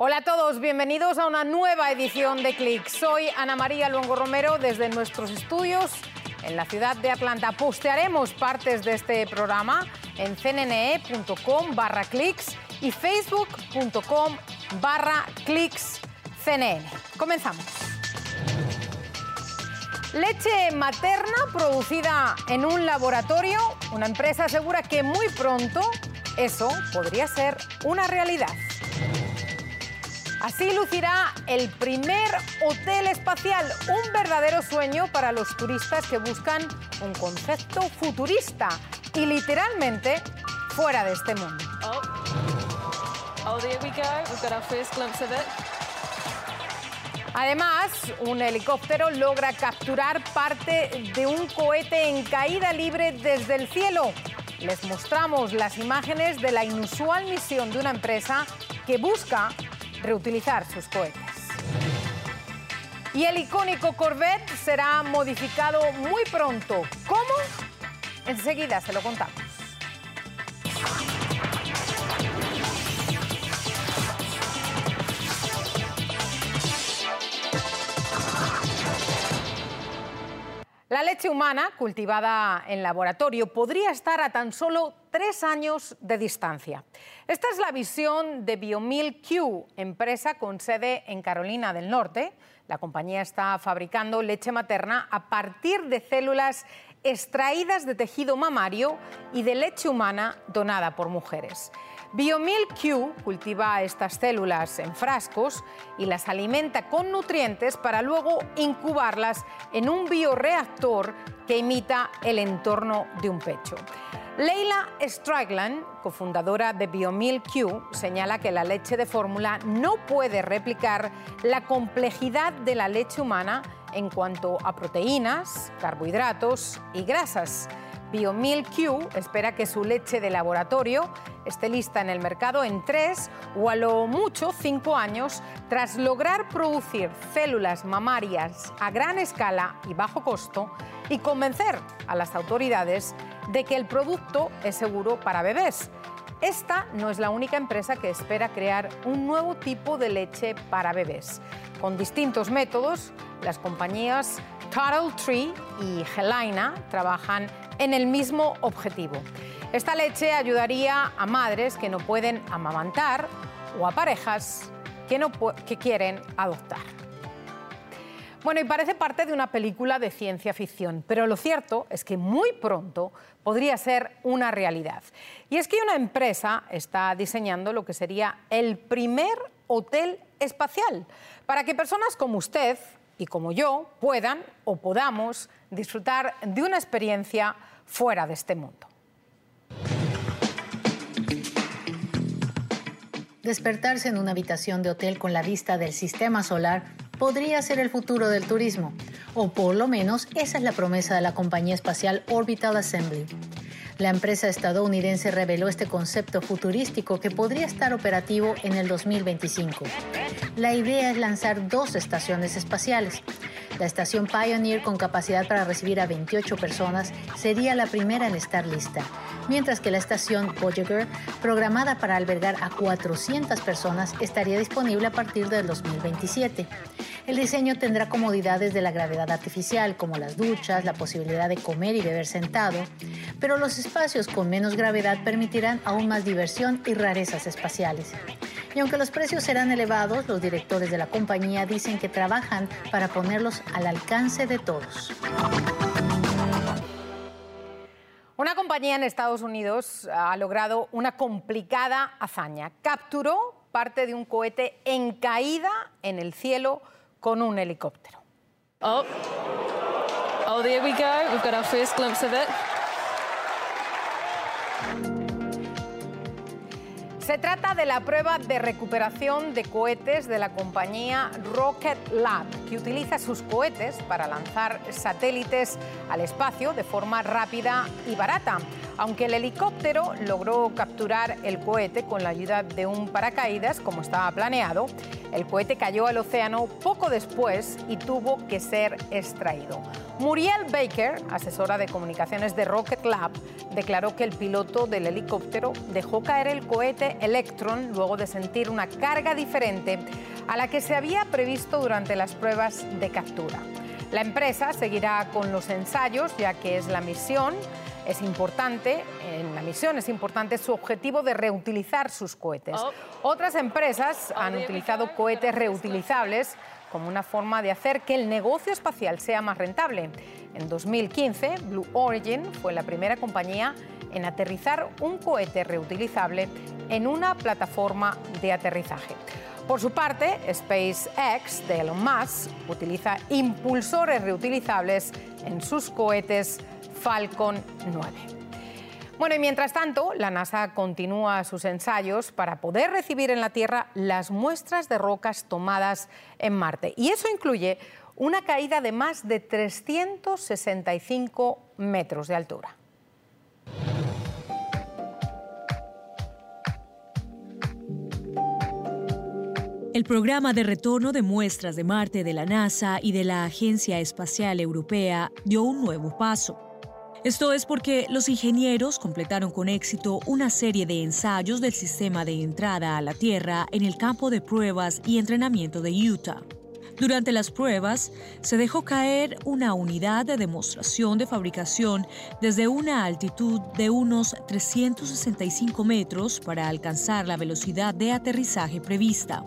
Hola a todos, bienvenidos a una nueva edición de Click. Soy Ana María Luengo Romero desde nuestros estudios en la ciudad de Atlanta. Postearemos partes de este programa en cnne.com barra clicks y facebook.com barra. Comenzamos. Leche materna producida en un laboratorio. Una empresa asegura que muy pronto eso podría ser una realidad. Así lucirá el primer hotel espacial, un verdadero sueño para los turistas que buscan un concepto futurista y literalmente fuera de este mundo. Oh, oh there we go. We've got our first glimpse of it. Además, un helicóptero logra capturar parte de un cohete en caída libre desde el cielo. Les mostramos las imágenes de la inusual misión de una empresa que busca reutilizar sus cohetes. Y el icónico Corvette será modificado muy pronto. ¿Cómo? Enseguida se lo contamos. La leche humana, cultivada en laboratorio, podría estar a tan solo tres años de distancia. Esta es la visión de Biomilq, empresa con sede en Carolina del Norte. La compañía está fabricando leche materna a partir de células extraídas de tejido mamario y de leche humana donada por mujeres. BioMilq cultiva estas células en frascos y las alimenta con nutrientes para luego incubarlas en un bioreactor que imita el entorno de un pecho. Leila Stragland, cofundadora de BioMilq, señala que la leche de fórmula no puede replicar la complejidad de la leche humana en cuanto a proteínas, carbohidratos y grasas. BioMilq espera que su leche de laboratorio esté lista en el mercado en tres o a lo mucho cinco años tras lograr producir células mamarias a gran escala y bajo costo y convencer a las autoridades de que el producto es seguro para bebés. Esta no es la única empresa que espera crear un nuevo tipo de leche para bebés. Con distintos métodos, las compañías Turtle Tree y Helena trabajan en el mismo objetivo. Esta leche ayudaría a madres que no pueden amamantar o a parejas que, no, que quieren adoptar. Bueno, y parece parte de una película de ciencia ficción, pero lo cierto es que muy pronto podría ser una realidad. Y es que una empresa está diseñando lo que sería el primer hotel espacial para que personas como usted y como yo puedan o podamos disfrutar de una experiencia fuera de este mundo. Despertarse en una habitación de hotel con la vista del sistema solar podría ser el futuro del turismo, o por lo menos esa es la promesa de la compañía espacial Orbital Assembly. La empresa estadounidense reveló este concepto futurístico que podría estar operativo en el 2025. La idea es lanzar dos estaciones espaciales. La estación Pioneer, con capacidad para recibir a 28 personas, sería la primera en estar lista, mientras que la estación Voyager, programada para albergar a 400 personas, estaría disponible a partir del 2027. El diseño tendrá comodidades de la gravedad artificial, como las duchas, la posibilidad de comer y beber sentado, pero los espacios con menos gravedad permitirán aún más diversión y rarezas espaciales. Y aunque los precios serán elevados, los directores de la compañía dicen que trabajan para ponerlos al alcance de todos. Una compañía en Estados Unidos ha logrado una complicada hazaña. Capturó parte de un cohete en caída en el cielo con un helicóptero. Oh, oh, there we go. We've got our first glimpse of it. Se trata de la prueba de recuperación de cohetes de la compañía Rocket Lab. que utiliza sus cohetes para lanzar satélites al espacio de forma rápida y barata. Aunque el helicóptero logró capturar el cohete con la ayuda de un paracaídas, como estaba planeado, el cohete cayó al océano poco después y tuvo que ser extraído. Muriel Baker, asesora de comunicaciones de Rocket Lab, declaró que el piloto del helicóptero dejó caer el cohete Electron luego de sentir una carga diferente a la que se había previsto durante las pruebas de captura. La empresa seguirá con los ensayos ya que es la misión es importante, en la misión es importante su objetivo de reutilizar sus cohetes. Oh. Otras empresas han utilizado cohetes reutilizables como una forma de hacer que el negocio espacial sea más rentable. En 2015, Blue Origin fue la primera compañía en aterrizar un cohete reutilizable en una plataforma de aterrizaje. Por su parte, SpaceX de Elon Musk utiliza impulsores reutilizables en sus cohetes Falcon 9. Bueno, y mientras tanto, la NASA continúa sus ensayos para poder recibir en la Tierra las muestras de rocas tomadas en Marte. Y eso incluye una caída de más de 365 metros de altura. El programa de retorno de muestras de Marte de la NASA y de la Agencia Espacial Europea dio un nuevo paso. Esto es porque los ingenieros completaron con éxito una serie de ensayos del sistema de entrada a la Tierra en el campo de pruebas y entrenamiento de Utah. Durante las pruebas, se dejó caer una unidad de demostración de fabricación desde una altitud de unos 365 metros para alcanzar la velocidad de aterrizaje prevista.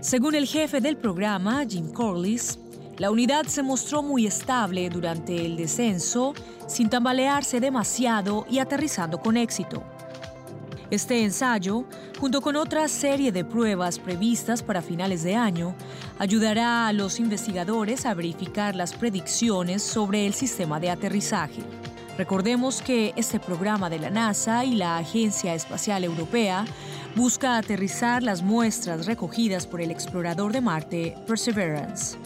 Según el jefe del programa, Jim Corliss, la unidad se mostró muy estable durante el descenso, sin tambalearse demasiado y aterrizando con éxito. Este ensayo, junto con otra serie de pruebas previstas para finales de año, ayudará a los investigadores a verificar las predicciones sobre el sistema de aterrizaje. Recordemos que este programa de la NASA y la Agencia Espacial Europea busca aterrizar las muestras recogidas por el explorador de Marte, Perseverance.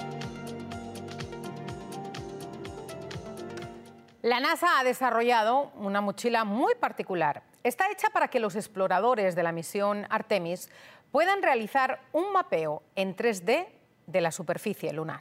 La NASA ha desarrollado una mochila muy particular. Está hecha para que los exploradores de la misión Artemis puedan realizar un mapeo en 3D de la superficie lunar.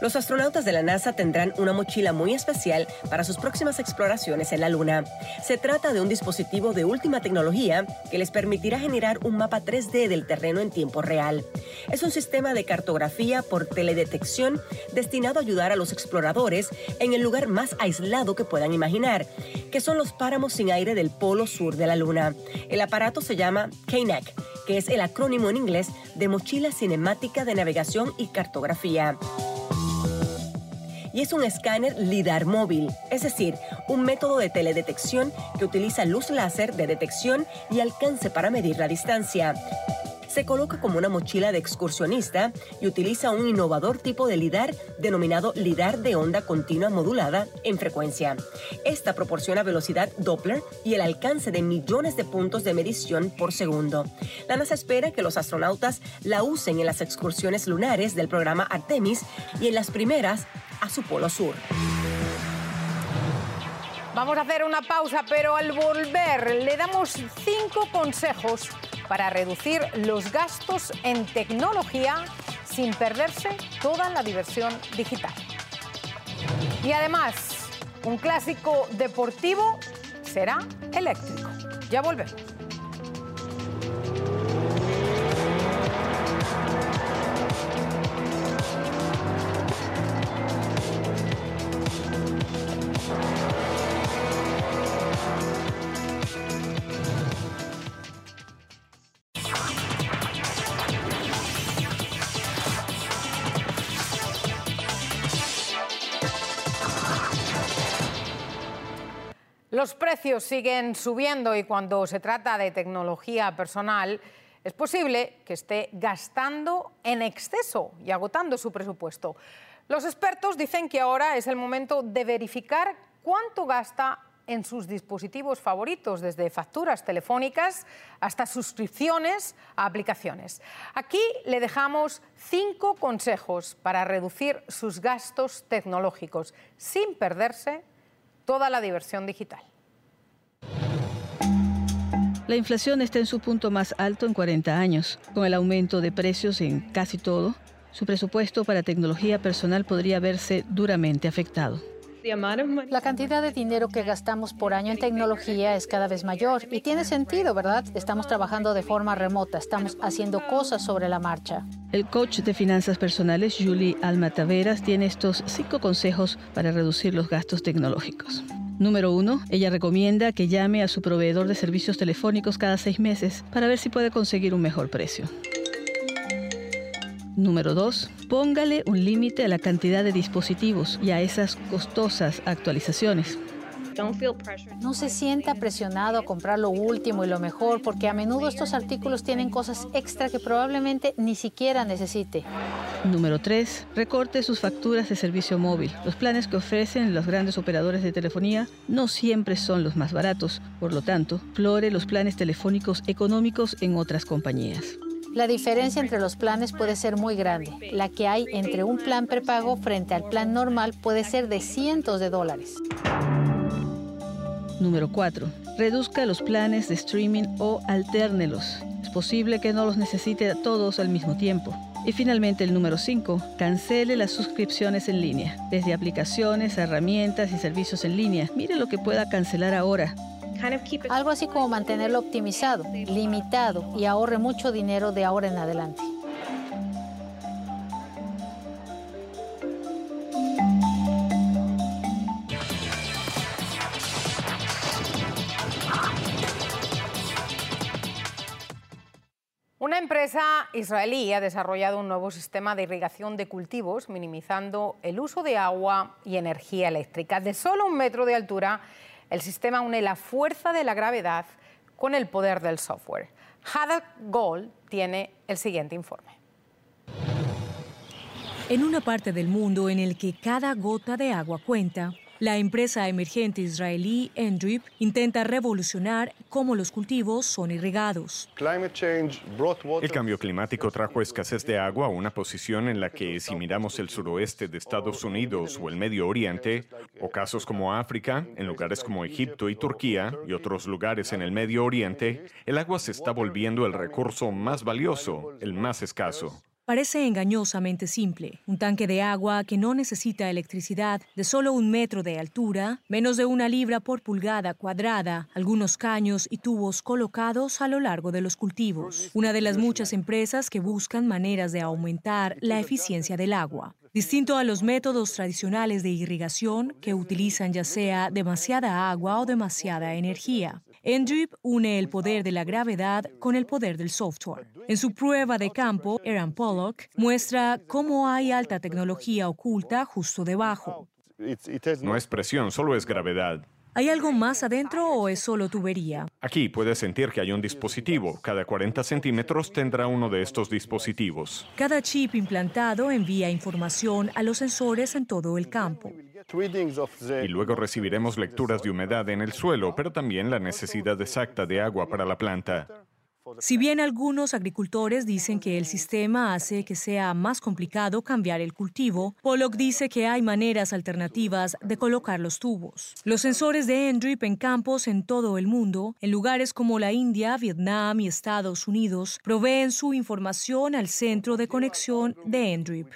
Los astronautas de la NASA tendrán una mochila muy especial para sus próximas exploraciones en la Luna. Se trata de un dispositivo de última tecnología que les permitirá generar un mapa 3D del terreno en tiempo real. Es un sistema de cartografía por teledetección destinado a ayudar a los exploradores en el lugar más aislado que puedan imaginar, que son los páramos sin aire del polo sur de la Luna. El aparato se llama KNAC, que es el acrónimo en inglés de Mochila Cinemática de Navegación y Cartografía y es un escáner LIDAR móvil, es decir, un método de teledetección que utiliza luz láser de detección y alcance para medir la distancia. Se coloca como una mochila de excursionista y utiliza un innovador tipo de LIDAR denominado LIDAR de onda continua modulada en frecuencia. Esta proporciona velocidad Doppler y el alcance de millones de puntos de medición por segundo. La NASA espera que los astronautas la usen en las excursiones lunares del programa Artemis y en las primeras a su polo sur. Vamos a hacer una pausa, pero al volver le damos cinco consejos para reducir los gastos en tecnología sin perderse toda la diversión digital. Y además, un clásico deportivo será eléctrico. Ya volvemos. Precios siguen subiendo y cuando se trata de tecnología personal, es posible que esté gastando en exceso y agotando su presupuesto. Los expertos dicen que ahora es el momento de verificar cuánto gasta en sus dispositivos favoritos, desde facturas telefónicas hasta suscripciones a aplicaciones. Aquí le dejamos cinco consejos para reducir sus gastos tecnológicos sin perderse toda la diversión digital. La inflación está en su punto más alto en 40 años. Con el aumento de precios en casi todo, su presupuesto para tecnología personal podría verse duramente afectado. La cantidad de dinero que gastamos por año en tecnología es cada vez mayor y tiene sentido, ¿verdad? Estamos trabajando de forma remota, estamos haciendo cosas sobre la marcha. El coach de finanzas personales, Julie Alma Taveras, tiene estos cinco consejos para reducir los gastos tecnológicos. Número uno, ella recomienda que llame a su proveedor de servicios telefónicos cada seis meses para ver si puede conseguir un mejor precio. Número 2. Póngale un límite a la cantidad de dispositivos y a esas costosas actualizaciones. No se sienta presionado a comprar lo último y lo mejor porque a menudo estos artículos tienen cosas extra que probablemente ni siquiera necesite. Número 3. Recorte sus facturas de servicio móvil. Los planes que ofrecen los grandes operadores de telefonía no siempre son los más baratos. Por lo tanto, flore los planes telefónicos económicos en otras compañías. La diferencia entre los planes puede ser muy grande. La que hay entre un plan prepago frente al plan normal puede ser de cientos de dólares. Número 4. Reduzca los planes de streaming o altérnelos. Es posible que no los necesite a todos al mismo tiempo. Y finalmente el número 5. Cancele las suscripciones en línea. Desde aplicaciones, herramientas y servicios en línea. Mire lo que pueda cancelar ahora. Algo así como mantenerlo optimizado, limitado y ahorre mucho dinero de ahora en adelante. Una empresa israelí ha desarrollado un nuevo sistema de irrigación de cultivos, minimizando el uso de agua y energía eléctrica. De solo un metro de altura, el sistema une la fuerza de la gravedad con el poder del software. Haddock Gold tiene el siguiente informe. En una parte del mundo en el que cada gota de agua cuenta, la empresa emergente israelí Endrip intenta revolucionar cómo los cultivos son irrigados. El cambio climático trajo escasez de agua a una posición en la que si miramos el suroeste de Estados Unidos o el Medio Oriente, o casos como África, en lugares como Egipto y Turquía y otros lugares en el Medio Oriente, el agua se está volviendo el recurso más valioso, el más escaso. Parece engañosamente simple. Un tanque de agua que no necesita electricidad, de solo un metro de altura, menos de una libra por pulgada cuadrada, algunos caños y tubos colocados a lo largo de los cultivos. Una de las muchas empresas que buscan maneras de aumentar la eficiencia del agua. Distinto a los métodos tradicionales de irrigación que utilizan ya sea demasiada agua o demasiada energía. Endrip une el poder de la gravedad con el poder del software. En su prueba de campo, Aaron Pollock muestra cómo hay alta tecnología oculta justo debajo. No es presión, solo es gravedad. ¿Hay algo más adentro o es solo tubería? Aquí puedes sentir que hay un dispositivo. Cada 40 centímetros tendrá uno de estos dispositivos. Cada chip implantado envía información a los sensores en todo el campo. Y luego recibiremos lecturas de humedad en el suelo, pero también la necesidad exacta de agua para la planta. Si bien algunos agricultores dicen que el sistema hace que sea más complicado cambiar el cultivo, Pollock dice que hay maneras alternativas de colocar los tubos. Los sensores de Endrip en campos en todo el mundo, en lugares como la India, Vietnam y Estados Unidos, proveen su información al centro de conexión de Endrip.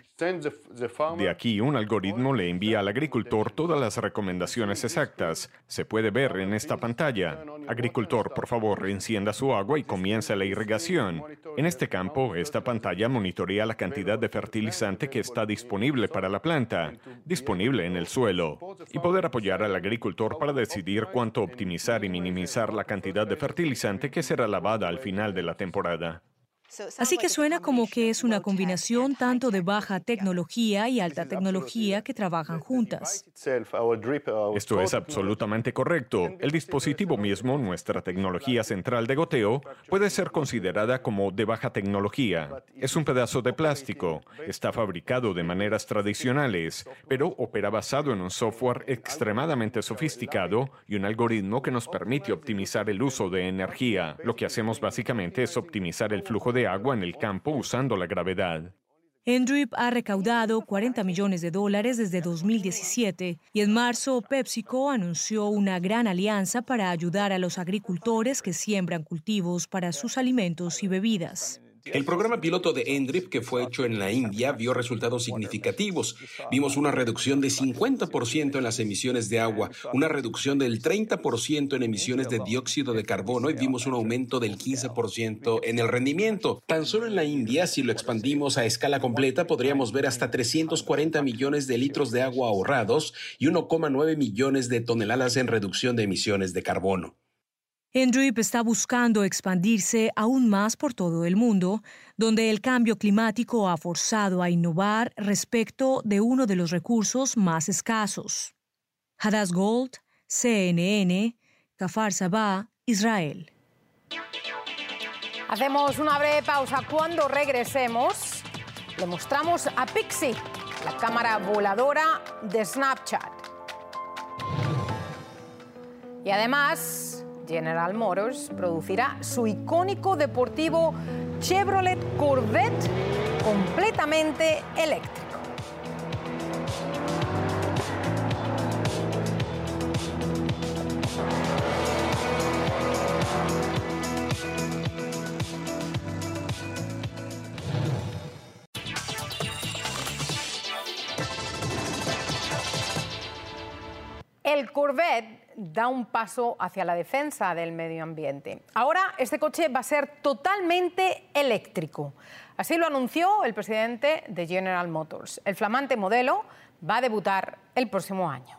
De aquí, un algoritmo le envía al agricultor todas las recomendaciones exactas. Se puede ver en esta pantalla. Agricultor, por favor, encienda su agua y la irrigación. En este campo, esta pantalla monitorea la cantidad de fertilizante que está disponible para la planta, disponible en el suelo, y poder apoyar al agricultor para decidir cuánto optimizar y minimizar la cantidad de fertilizante que será lavada al final de la temporada. Así que suena como que es una combinación tanto de baja tecnología y alta tecnología que trabajan juntas. Esto es absolutamente correcto. El dispositivo mismo, nuestra tecnología central de goteo, puede ser considerada como de baja tecnología. Es un pedazo de plástico. Está fabricado de maneras tradicionales, pero opera basado en un software extremadamente sofisticado y un algoritmo que nos permite optimizar el uso de energía. Lo que hacemos básicamente es optimizar el flujo de agua en el campo usando la gravedad. Endrip ha recaudado 40 millones de dólares desde 2017 y en marzo PepsiCo anunció una gran alianza para ayudar a los agricultores que siembran cultivos para sus alimentos y bebidas. El programa piloto de Endrip, que fue hecho en la India, vio resultados significativos. Vimos una reducción de 50% en las emisiones de agua, una reducción del 30% en emisiones de dióxido de carbono y vimos un aumento del 15% en el rendimiento. Tan solo en la India, si lo expandimos a escala completa, podríamos ver hasta 340 millones de litros de agua ahorrados y 1,9 millones de toneladas en reducción de emisiones de carbono. Endrip está buscando expandirse aún más por todo el mundo, donde el cambio climático ha forzado a innovar respecto de uno de los recursos más escasos. Hadas Gold, CNN, Kafar Sabah, Israel. Hacemos una breve pausa. Cuando regresemos, le mostramos a Pixie, la cámara voladora de Snapchat. Y además, General Motors producirá su icónico deportivo Chevrolet Corvette completamente eléctrico. El Corvette da un paso hacia la defensa del medio ambiente. Ahora este coche va a ser totalmente eléctrico. Así lo anunció el presidente de General Motors. El flamante modelo va a debutar el próximo año.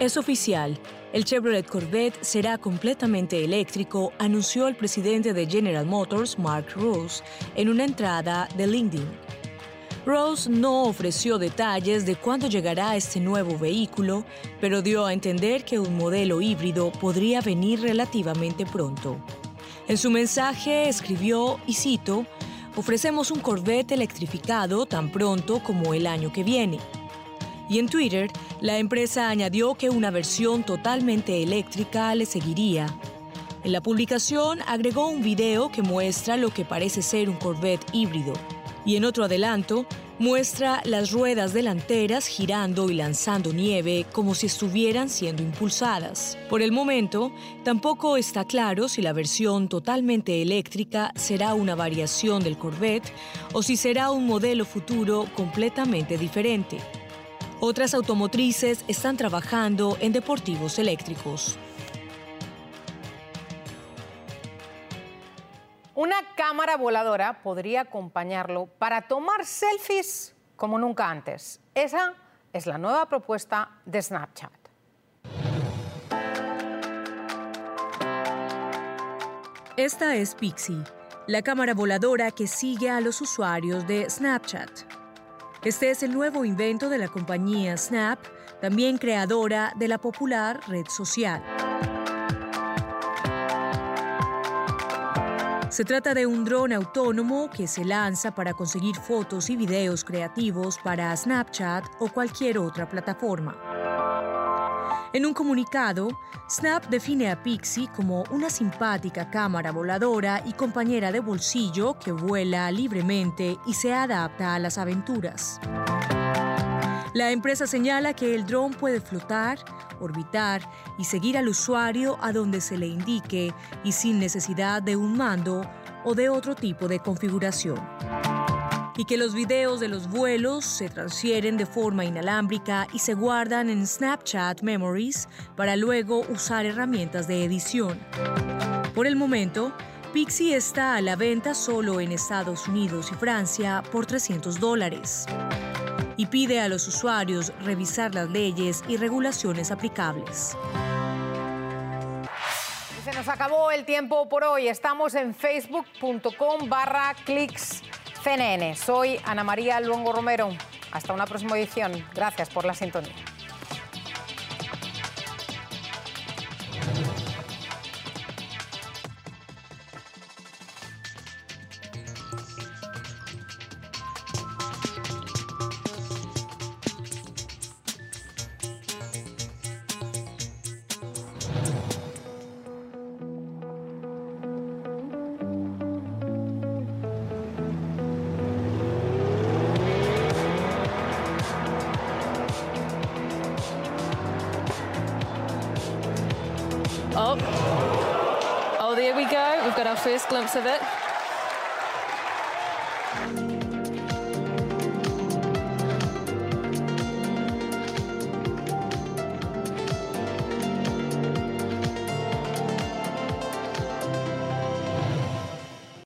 Es oficial. El Chevrolet Corvette será completamente eléctrico, anunció el presidente de General Motors, Mark Rose, en una entrada de LinkedIn. Rose no ofreció detalles de cuándo llegará este nuevo vehículo, pero dio a entender que un modelo híbrido podría venir relativamente pronto. En su mensaje escribió, y cito, ofrecemos un Corvette electrificado tan pronto como el año que viene. Y en Twitter, la empresa añadió que una versión totalmente eléctrica le seguiría. En la publicación agregó un video que muestra lo que parece ser un Corvette híbrido y en otro adelanto muestra las ruedas delanteras girando y lanzando nieve como si estuvieran siendo impulsadas. Por el momento, tampoco está claro si la versión totalmente eléctrica será una variación del Corvette o si será un modelo futuro completamente diferente. Otras automotrices están trabajando en deportivos eléctricos. Una cámara voladora podría acompañarlo para tomar selfies como nunca antes. Esa es la nueva propuesta de Snapchat. Esta es Pixie, la cámara voladora que sigue a los usuarios de Snapchat. Este es el nuevo invento de la compañía Snap, también creadora de la popular red social. Se trata de un dron autónomo que se lanza para conseguir fotos y videos creativos para Snapchat o cualquier otra plataforma. En un comunicado, Snap define a Pixie como una simpática cámara voladora y compañera de bolsillo que vuela libremente y se adapta a las aventuras. La empresa señala que el dron puede flotar, orbitar y seguir al usuario a donde se le indique y sin necesidad de un mando o de otro tipo de configuración. Y que los videos de los vuelos se transfieren de forma inalámbrica y se guardan en Snapchat Memories para luego usar herramientas de edición. Por el momento, Pixie está a la venta solo en Estados Unidos y Francia por 300 dólares y pide a los usuarios revisar las leyes y regulaciones aplicables. se nos acabó el tiempo por hoy. Estamos en facebook.com barra clics CNN. Soy Ana María Luengo Romero. Hasta una próxima edición. Gracias por la sintonía. Glimpse of it.